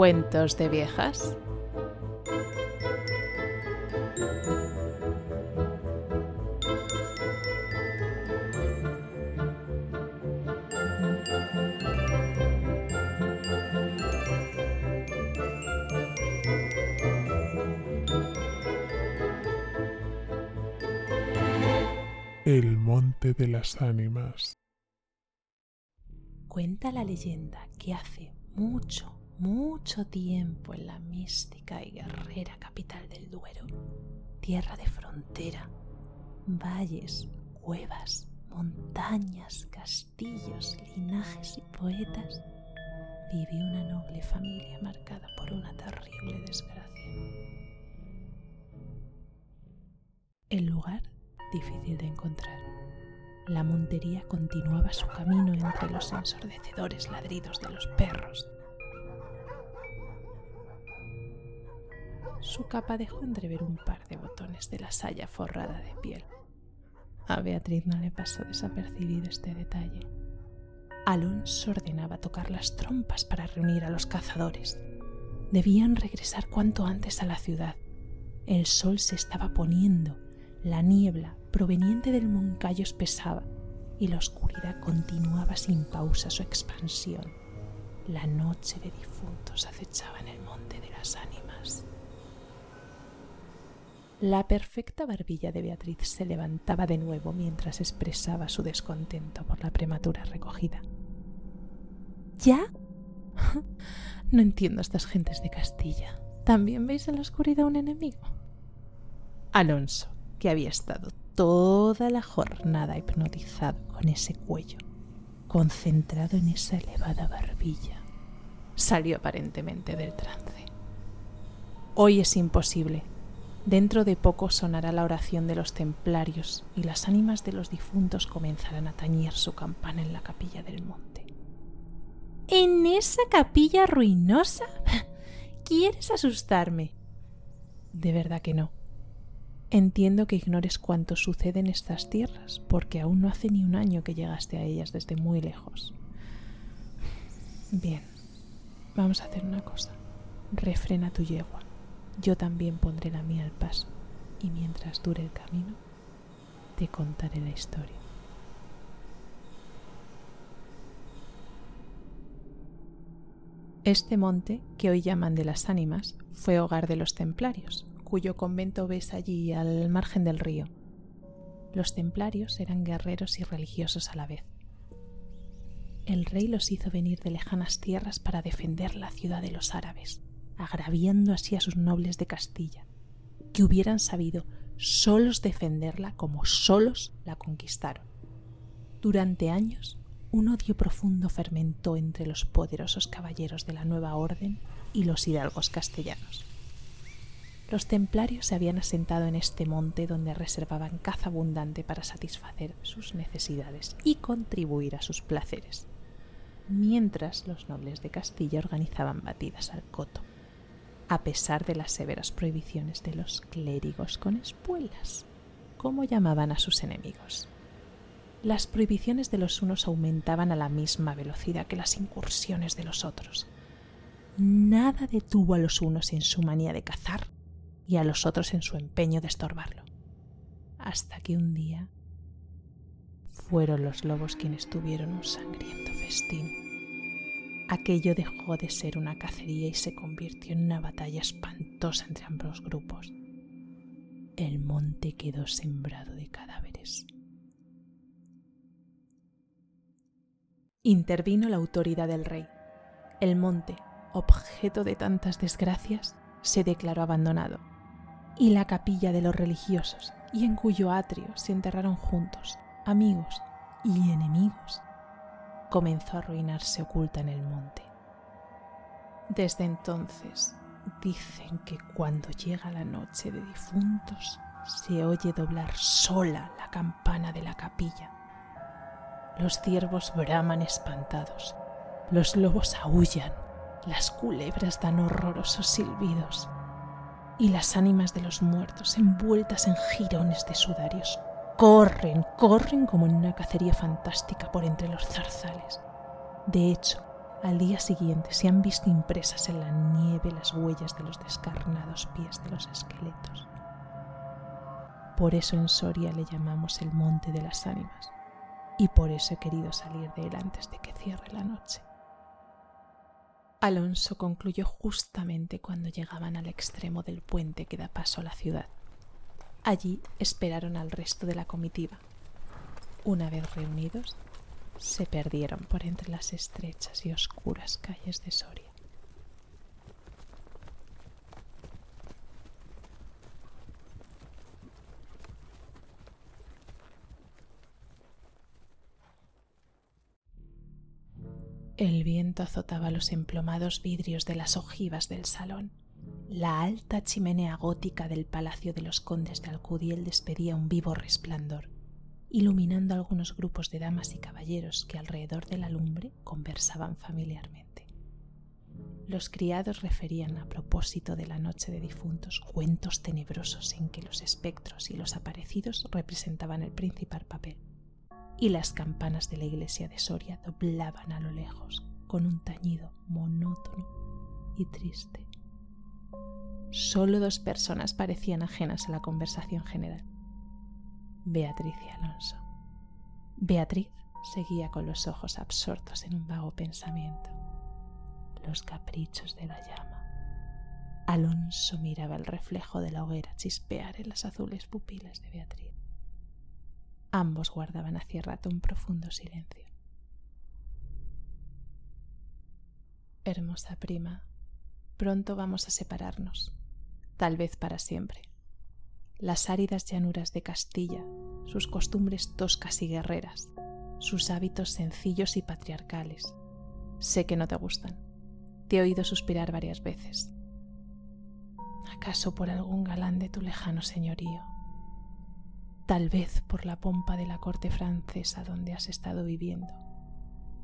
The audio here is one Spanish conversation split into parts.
Cuentos de viejas. El Monte de las Ánimas. Cuenta la leyenda que hace mucho, mucho tiempo en la mística y guerrera capital del Duero, tierra de frontera, valles, cuevas, montañas, castillos, linajes y poetas, vivió una noble familia marcada por una terrible desgracia. El lugar difícil de encontrar. La montería continuaba su camino entre los ensordecedores ladridos de los perros. Su capa dejó entrever un par de botones de la saya forrada de piel. A Beatriz no le pasó desapercibido este detalle. Alonso ordenaba tocar las trompas para reunir a los cazadores. Debían regresar cuanto antes a la ciudad. El sol se estaba poniendo, la niebla proveniente del Moncayo espesaba y la oscuridad continuaba sin pausa su expansión. La noche de difuntos acechaba en el monte de las ánimas. La perfecta barbilla de Beatriz se levantaba de nuevo mientras expresaba su descontento por la prematura recogida. ¿Ya? No entiendo a estas gentes de Castilla. ¿También veis en la oscuridad un enemigo? Alonso, que había estado toda la jornada hipnotizado con ese cuello, concentrado en esa elevada barbilla, salió aparentemente del trance. Hoy es imposible. Dentro de poco sonará la oración de los templarios y las ánimas de los difuntos comenzarán a tañir su campana en la capilla del monte. ¿En esa capilla ruinosa? ¿Quieres asustarme? De verdad que no. Entiendo que ignores cuánto sucede en estas tierras, porque aún no hace ni un año que llegaste a ellas desde muy lejos. Bien, vamos a hacer una cosa. Refrena tu yegua. Yo también pondré la mía al paso, y mientras dure el camino, te contaré la historia. Este monte, que hoy llaman de las ánimas, fue hogar de los templarios, cuyo convento ves allí al margen del río. Los templarios eran guerreros y religiosos a la vez. El rey los hizo venir de lejanas tierras para defender la ciudad de los árabes, agraviando así a sus nobles de Castilla, que hubieran sabido solos defenderla como solos la conquistaron. Durante años, un odio profundo fermentó entre los poderosos caballeros de la nueva orden y los hidalgos castellanos. Los templarios se habían asentado en este monte donde reservaban caza abundante para satisfacer sus necesidades y contribuir a sus placeres, mientras los nobles de Castilla organizaban batidas al coto, a pesar de las severas prohibiciones de los clérigos con espuelas, como llamaban a sus enemigos. Las prohibiciones de los unos aumentaban a la misma velocidad que las incursiones de los otros. Nada detuvo a los unos en su manía de cazar y a los otros en su empeño de estorbarlo. Hasta que un día fueron los lobos quienes tuvieron un sangriento festín. Aquello dejó de ser una cacería y se convirtió en una batalla espantosa entre ambos grupos. El monte quedó sembrado de cadáveres. Intervino la autoridad del rey. El monte, objeto de tantas desgracias, se declaró abandonado y la capilla de los religiosos, y en cuyo atrio se enterraron juntos, amigos y enemigos, comenzó a arruinarse oculta en el monte. Desde entonces dicen que cuando llega la noche de difuntos se oye doblar sola la campana de la capilla. Los ciervos braman espantados, los lobos aullan, las culebras dan horrorosos silbidos y las ánimas de los muertos, envueltas en jirones de sudarios, corren, corren como en una cacería fantástica por entre los zarzales. De hecho, Al día siguiente se han visto impresas en la nieve las huellas de los descarnados pies de los esqueletos. Por eso en Soria le llamamos el Monte de las Ánimas y por eso he querido salir de él antes de que cierre la noche. Alonso concluyó justamente cuando llegaban al extremo del puente que da paso a la ciudad. Allí esperaron al resto de la comitiva. Una vez reunidos, se perdieron por entre las estrechas y oscuras calles de Soria. El viento azotaba los emplomados vidrios de las ojivas del salón. La alta chimenea gótica del Palacio de los Condes de Alcudiel despedía un vivo resplandor, iluminando algunos grupos de damas y caballeros que alrededor de la lumbre conversaban familiarmente. Los criados referían a propósito de la noche de difuntos cuentos tenebrosos en que los espectros y los aparecidos representaban el principal papel y las campanas de la iglesia de Soria doblaban a lo lejos con un tañido monótono y triste. Solo dos personas parecían ajenas a la conversación general. Beatriz y Alonso. Beatriz seguía con los ojos absortos en un vago pensamiento. Los caprichos de la llama. Alonso miraba el reflejo de la hoguera chispear en las azules pupilas de Beatriz. Ambos guardaban hacía rato un profundo silencio. Hermosa prima, pronto vamos a separarnos, tal vez para siempre. Las áridas llanuras de Castilla, sus costumbres toscas y guerreras, sus hábitos sencillos y patriarcales. Sé que no te gustan. Te he oído suspirar varias veces. ¿Acaso por algún galán de tu lejano señorío? tal vez por la pompa de la corte francesa donde has estado viviendo.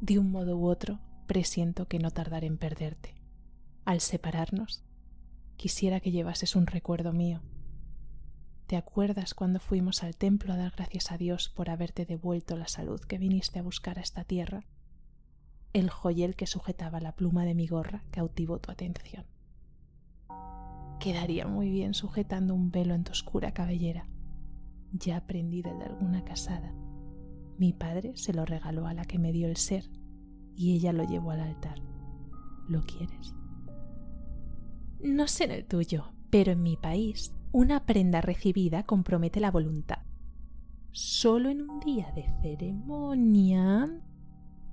De un modo u otro, presiento que no tardaré en perderte. Al separarnos, quisiera que llevases un recuerdo mío. ¿Te acuerdas cuando fuimos al templo a dar gracias a Dios por haberte devuelto la salud que viniste a buscar a esta tierra? El joyel que sujetaba la pluma de mi gorra cautivó tu atención. Quedaría muy bien sujetando un velo en tu oscura cabellera ya aprendida de alguna casada. Mi padre se lo regaló a la que me dio el ser y ella lo llevó al altar. ¿Lo quieres? No sé en el tuyo, pero en mi país una prenda recibida compromete la voluntad. Solo en un día de ceremonia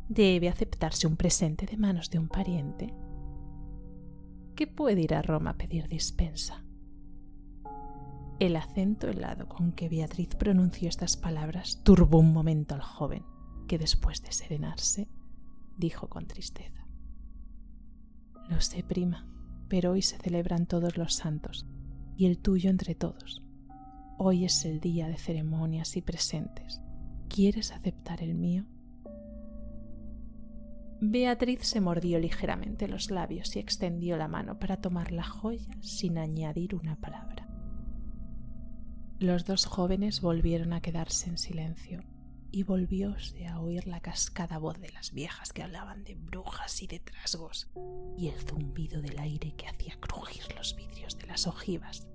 debe aceptarse un presente de manos de un pariente que puede ir a Roma a pedir dispensa. El acento helado con que Beatriz pronunció estas palabras turbó un momento al joven, que después de serenarse, dijo con tristeza. Lo sé, prima, pero hoy se celebran todos los santos, y el tuyo entre todos. Hoy es el día de ceremonias y presentes. ¿Quieres aceptar el mío? Beatriz se mordió ligeramente los labios y extendió la mano para tomar la joya sin añadir una palabra. Los dos jóvenes volvieron a quedarse en silencio y volvióse a oír la cascada voz de las viejas que hablaban de brujas y de trasgos y el zumbido del aire que hacía crujir los vidrios de las ojivas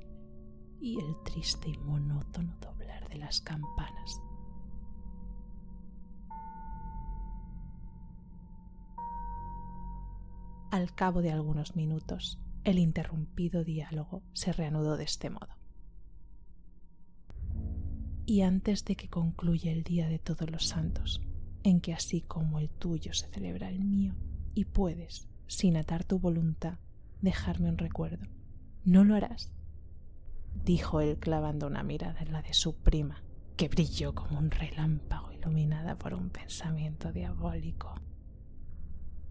y el triste y monótono doblar de las campanas. Al cabo de algunos minutos, el interrumpido diálogo se reanudó de este modo y antes de que concluya el Día de Todos los Santos, en que así como el tuyo se celebra el mío, y puedes, sin atar tu voluntad, dejarme un recuerdo. ¿No lo harás? dijo él clavando una mirada en la de su prima, que brilló como un relámpago iluminada por un pensamiento diabólico.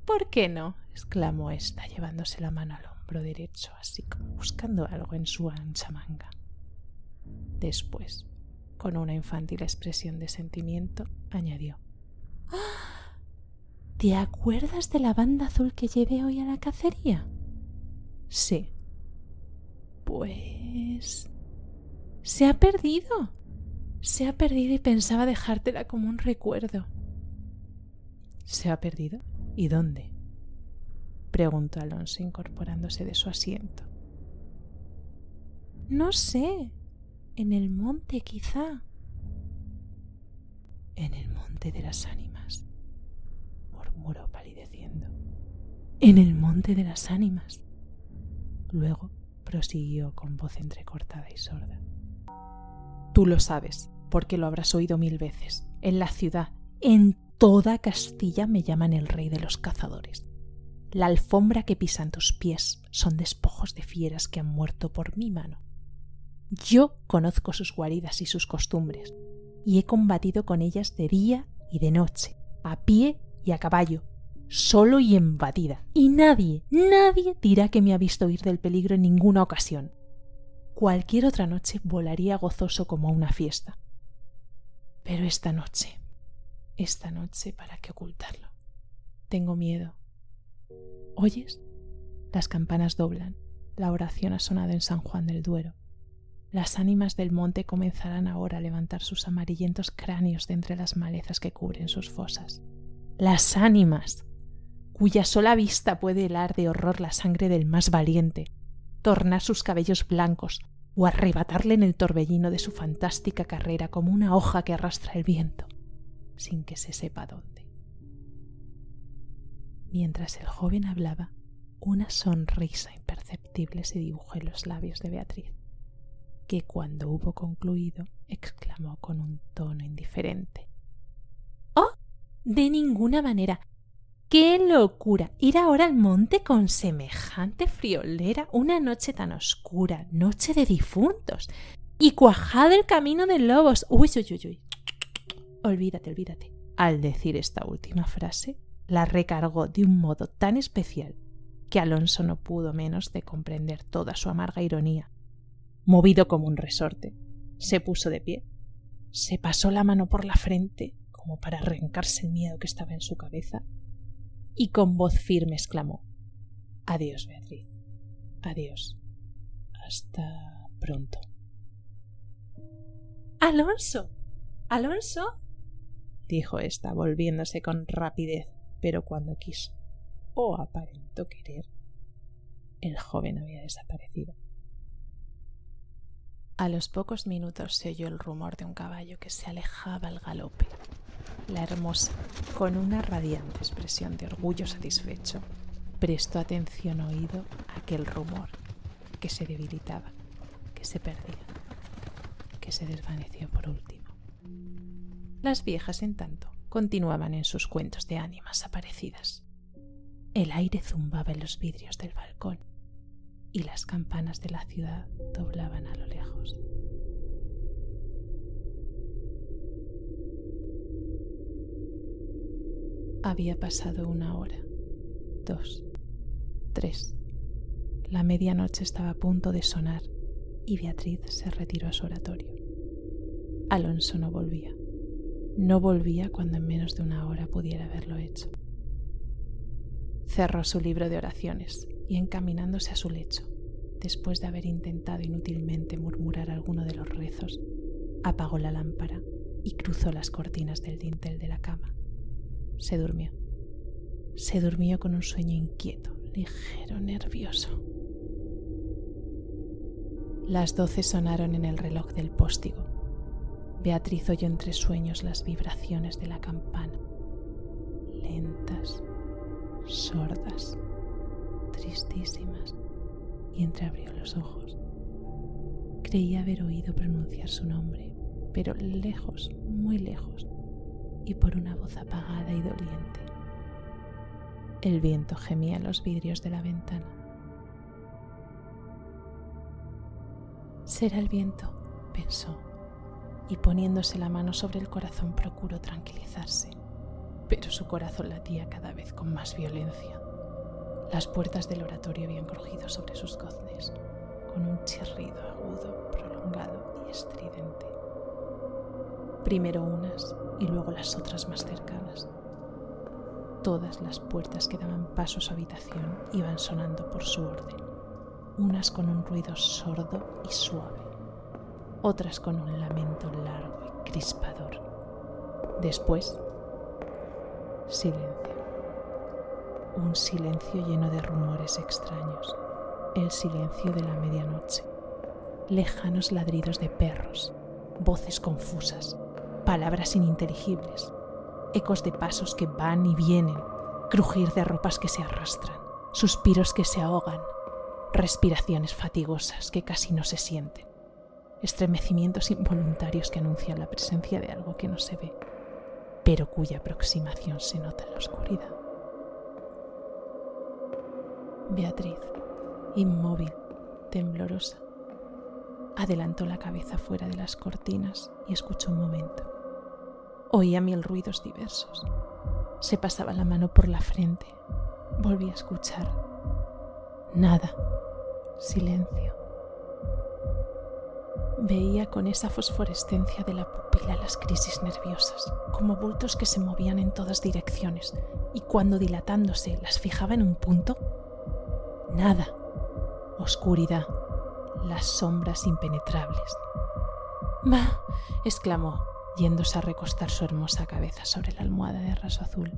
¿Por qué no? exclamó ésta, llevándose la mano al hombro derecho, así como buscando algo en su ancha manga. Después, con una infantil expresión de sentimiento, añadió ¿Te acuerdas de la banda azul que llevé hoy a la cacería? Sí. Pues... Se ha perdido. Se ha perdido y pensaba dejártela como un recuerdo. ¿Se ha perdido? ¿Y dónde? preguntó Alonso incorporándose de su asiento. No sé. En el monte, quizá. En el monte de las ánimas, murmuró palideciendo. En el monte de las ánimas. Luego prosiguió con voz entrecortada y sorda. Tú lo sabes, porque lo habrás oído mil veces. En la ciudad, en toda Castilla me llaman el rey de los cazadores. La alfombra que pisan tus pies son despojos de fieras que han muerto por mi mano. Yo conozco sus guaridas y sus costumbres, y he combatido con ellas de día y de noche, a pie y a caballo, solo y en batida. Y nadie, nadie dirá que me ha visto huir del peligro en ninguna ocasión. Cualquier otra noche volaría gozoso como a una fiesta. Pero esta noche, esta noche, ¿para qué ocultarlo? Tengo miedo. ¿Oyes? Las campanas doblan. La oración ha sonado en San Juan del Duero. Las ánimas del monte comenzarán ahora a levantar sus amarillentos cráneos de entre las malezas que cubren sus fosas. Las ánimas, cuya sola vista puede helar de horror la sangre del más valiente, tornar sus cabellos blancos o arrebatarle en el torbellino de su fantástica carrera como una hoja que arrastra el viento, sin que se sepa dónde. Mientras el joven hablaba, una sonrisa imperceptible se dibujó en los labios de Beatriz que cuando hubo concluido exclamó con un tono indiferente. ¡Oh! De ninguna manera. ¡Qué locura! Ir ahora al monte con semejante friolera, una noche tan oscura, noche de difuntos, y cuajado el camino de lobos. Uy, uy, uy, uy. Olvídate, olvídate. Al decir esta última frase, la recargó de un modo tan especial que Alonso no pudo menos de comprender toda su amarga ironía movido como un resorte. Se puso de pie, se pasó la mano por la frente como para arrancarse el miedo que estaba en su cabeza y con voz firme exclamó Adiós, Beatriz. Adiós. Hasta pronto. Alonso. Alonso. dijo ésta, volviéndose con rapidez, pero cuando quiso, o aparentó querer, el joven había desaparecido. A los pocos minutos se oyó el rumor de un caballo que se alejaba al galope. La hermosa, con una radiante expresión de orgullo satisfecho, prestó atención oído a aquel rumor que se debilitaba, que se perdía, que se desvaneció por último. Las viejas, en tanto, continuaban en sus cuentos de ánimas aparecidas. El aire zumbaba en los vidrios del balcón y las campanas de la ciudad doblaban a lo lejos. Había pasado una hora, dos, tres. La medianoche estaba a punto de sonar y Beatriz se retiró a su oratorio. Alonso no volvía. No volvía cuando en menos de una hora pudiera haberlo hecho. Cerró su libro de oraciones y encaminándose a su lecho, después de haber intentado inútilmente murmurar alguno de los rezos, apagó la lámpara y cruzó las cortinas del dintel de la cama. Se durmió. Se durmió con un sueño inquieto, ligero, nervioso. Las doce sonaron en el reloj del póstigo. Beatriz oyó entre sueños las vibraciones de la campana, lentas, sordas tristísimas y entreabrió los ojos. Creía haber oído pronunciar su nombre, pero lejos, muy lejos, y por una voz apagada y doliente. El viento gemía los vidrios de la ventana. Será el viento, pensó, y poniéndose la mano sobre el corazón procuró tranquilizarse, pero su corazón latía cada vez con más violencia. Las puertas del oratorio habían crujido sobre sus goznes, con un chirrido agudo, prolongado y estridente. Primero unas y luego las otras más cercanas. Todas las puertas que daban paso a su habitación iban sonando por su orden, unas con un ruido sordo y suave, otras con un lamento largo y crispador. Después, silencio. Un silencio lleno de rumores extraños, el silencio de la medianoche, lejanos ladridos de perros, voces confusas, palabras ininteligibles, ecos de pasos que van y vienen, crujir de ropas que se arrastran, suspiros que se ahogan, respiraciones fatigosas que casi no se sienten, estremecimientos involuntarios que anuncian la presencia de algo que no se ve, pero cuya aproximación se nota en la oscuridad. Beatriz, inmóvil, temblorosa, adelantó la cabeza fuera de las cortinas y escuchó un momento. Oía mil ruidos diversos. Se pasaba la mano por la frente. Volví a escuchar. Nada. Silencio. Veía con esa fosforescencia de la pupila las crisis nerviosas, como bultos que se movían en todas direcciones, y cuando dilatándose las fijaba en un punto, Nada. Oscuridad. Las sombras impenetrables. ¡Bah! exclamó, yéndose a recostar su hermosa cabeza sobre la almohada de raso azul.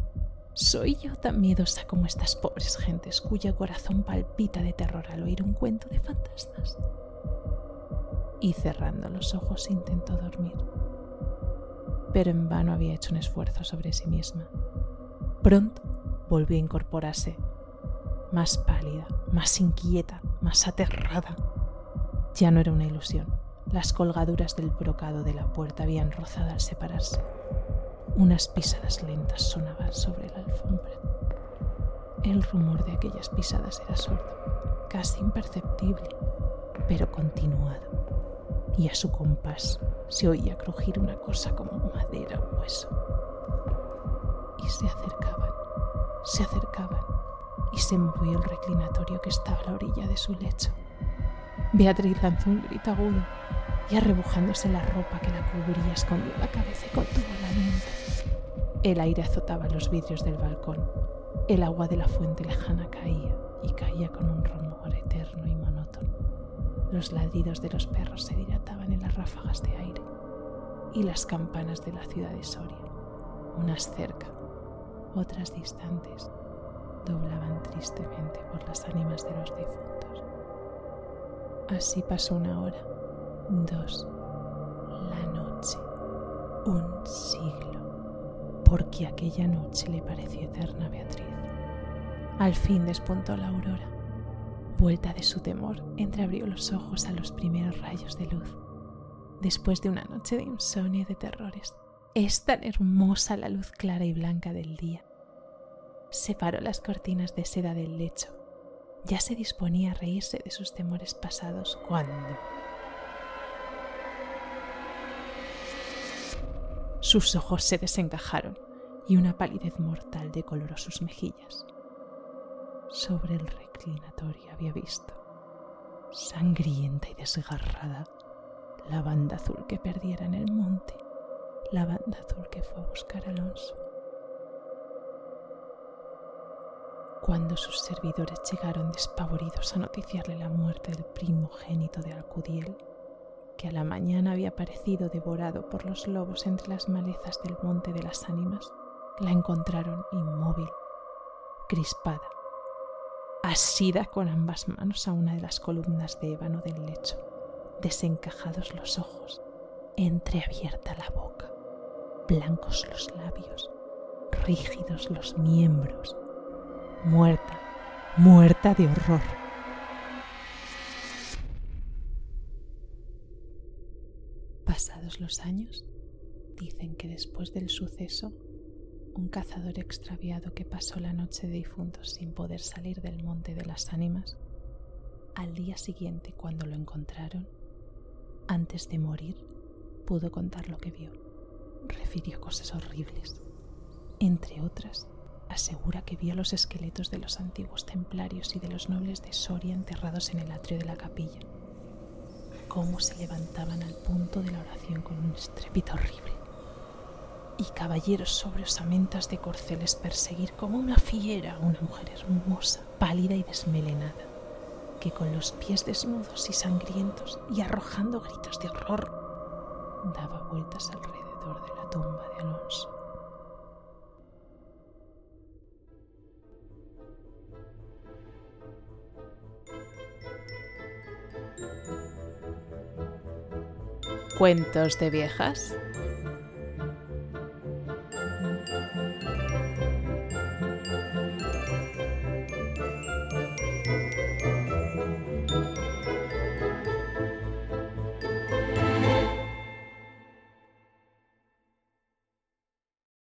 ¿Soy yo tan miedosa como estas pobres gentes cuyo corazón palpita de terror al oír un cuento de fantasmas? Y cerrando los ojos intentó dormir. Pero en vano había hecho un esfuerzo sobre sí misma. Pronto volvió a incorporarse más pálida, más inquieta, más aterrada. Ya no era una ilusión. Las colgaduras del brocado de la puerta habían rozado al separarse. Unas pisadas lentas sonaban sobre la alfombra. El rumor de aquellas pisadas era sordo, casi imperceptible, pero continuado. Y a su compás se oía crujir una cosa como madera o hueso. Y se acercaban, se acercaban y se movió el reclinatorio que estaba a la orilla de su lecho. Beatriz lanzó un grito agudo y arrebujándose la ropa que la cubría escondió la cabeza y contuvo el aliento. El aire azotaba los vidrios del balcón. El agua de la fuente lejana caía y caía con un rumor eterno y monótono. Los ladridos de los perros se dilataban en las ráfagas de aire y las campanas de la ciudad de Soria, unas cerca, otras distantes, doblaban tristemente por las ánimas de los difuntos. Así pasó una hora, dos, la noche, un siglo, porque aquella noche le pareció eterna a Beatriz. Al fin despuntó la aurora. Vuelta de su temor, entreabrió los ojos a los primeros rayos de luz. Después de una noche de insomnio y de terrores, es tan hermosa la luz clara y blanca del día separó las cortinas de seda del lecho. Ya se disponía a reírse de sus temores pasados cuando... Sus ojos se desencajaron y una palidez mortal decoloró sus mejillas. Sobre el reclinatorio había visto, sangrienta y desgarrada, la banda azul que perdiera en el monte, la banda azul que fue a buscar a Alonso. Cuando sus servidores llegaron despavoridos a noticiarle la muerte del primogénito de Alcudiel, que a la mañana había parecido devorado por los lobos entre las malezas del monte de las ánimas, la encontraron inmóvil, crispada, asida con ambas manos a una de las columnas de ébano del lecho, desencajados los ojos, entreabierta la boca, blancos los labios, rígidos los miembros, muerta, muerta de horror. Pasados los años, dicen que después del suceso, un cazador extraviado que pasó la noche de difuntos sin poder salir del monte de las ánimas, al día siguiente cuando lo encontraron, antes de morir, pudo contar lo que vio. Refirió cosas horribles, entre otras asegura que vio los esqueletos de los antiguos templarios y de los nobles de Soria enterrados en el atrio de la capilla, cómo se levantaban al punto de la oración con un estrépito horrible, y caballeros sobre osamentas de corceles perseguir como una fiera a una mujer hermosa, pálida y desmelenada, que con los pies desnudos y sangrientos y arrojando gritos de horror, daba vueltas alrededor de la tumba de Alonso. Cuentos de viejas.